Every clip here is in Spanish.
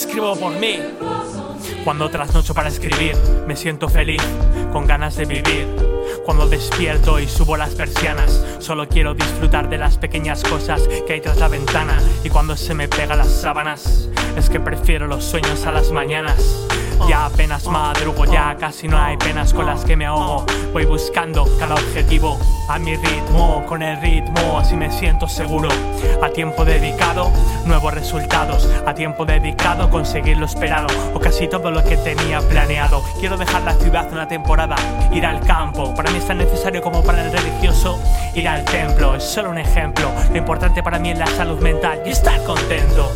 Escribo por mí. Cuando trasnocho para escribir, me siento feliz, con ganas de vivir. Cuando despierto y subo las persianas, solo quiero disfrutar de las pequeñas cosas que hay tras la ventana. Y cuando se me pega las sábanas, es que prefiero los sueños a las mañanas. Ya apenas madrugo, ya casi no hay penas con las que me ahogo. Voy buscando cada objetivo a mi ritmo, con el ritmo, así me siento seguro. A tiempo dedicado, nuevos resultados. A tiempo dedicado, conseguir lo esperado o casi todo lo que tenía planeado. Quiero dejar la ciudad una temporada, ir al campo. Para mí es tan necesario como para el religioso ir al templo. Es solo un ejemplo. Lo importante para mí es la salud mental y estar contento.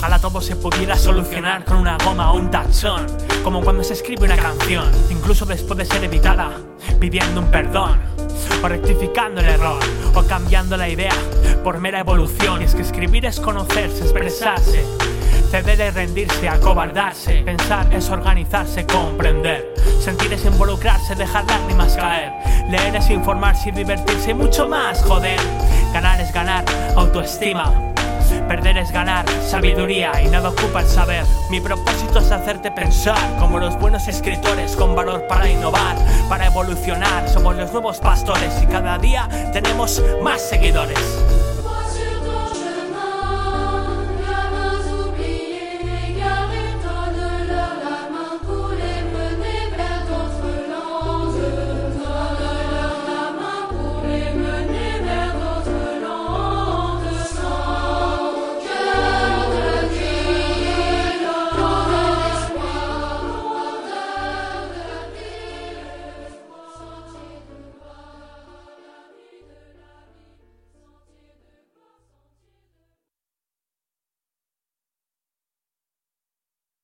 Ojalá todo se pudiera solucionar con una goma o un tachón. Como cuando se escribe una canción, incluso después de ser editada, pidiendo un perdón. O rectificando el error, o cambiando la idea por mera evolución. Es que escribir es conocerse, expresarse. Ceder es rendirse, acobardarse. Pensar es organizarse, comprender. Sentir es involucrarse, dejar lágrimas caer. Leer es informarse y divertirse y mucho más, joder. Ganar es ganar, autoestima. Perder es ganar, sabiduría y nada ocupa el saber. Mi propósito es hacerte pensar como los buenos escritores con valor para innovar, para evolucionar. Somos los nuevos pastores y cada día tenemos más seguidores.